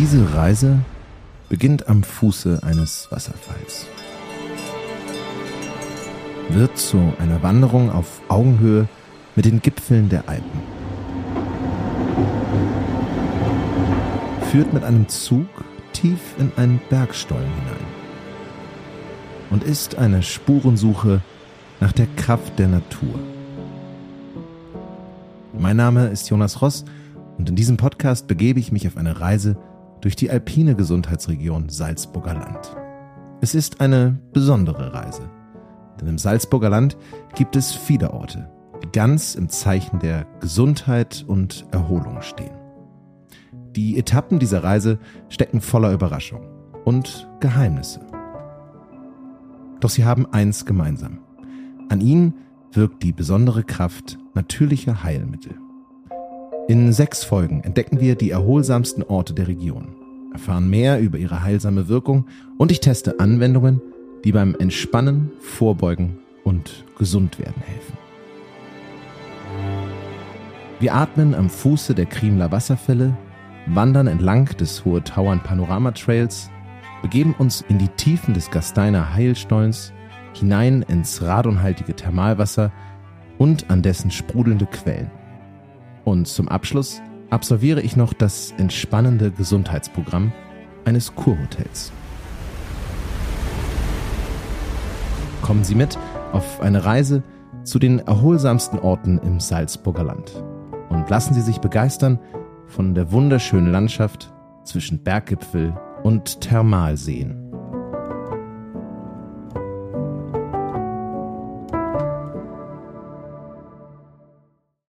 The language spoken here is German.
Diese Reise beginnt am Fuße eines Wasserfalls. Wird zu einer Wanderung auf Augenhöhe mit den Gipfeln der Alpen. Führt mit einem Zug tief in einen Bergstollen hinein. Und ist eine Spurensuche nach der Kraft der Natur. Mein Name ist Jonas Ross und in diesem Podcast begebe ich mich auf eine Reise durch die alpine Gesundheitsregion Salzburger Land. Es ist eine besondere Reise, denn im Salzburger Land gibt es viele Orte, die ganz im Zeichen der Gesundheit und Erholung stehen. Die Etappen dieser Reise stecken voller Überraschung und Geheimnisse. Doch sie haben eins gemeinsam. An ihnen wirkt die besondere Kraft natürlicher Heilmittel. In sechs Folgen entdecken wir die erholsamsten Orte der Region, erfahren mehr über ihre heilsame Wirkung und ich teste Anwendungen, die beim Entspannen, Vorbeugen und Gesundwerden helfen. Wir atmen am Fuße der Kriemler Wasserfälle, wandern entlang des Hohe Tauern Panorama Trails, begeben uns in die Tiefen des Gasteiner Heilstollens, hinein ins radonhaltige Thermalwasser und an dessen sprudelnde Quellen. Und zum Abschluss absolviere ich noch das entspannende Gesundheitsprogramm eines Kurhotels. Kommen Sie mit auf eine Reise zu den erholsamsten Orten im Salzburger Land und lassen Sie sich begeistern von der wunderschönen Landschaft zwischen Berggipfel und Thermalseen.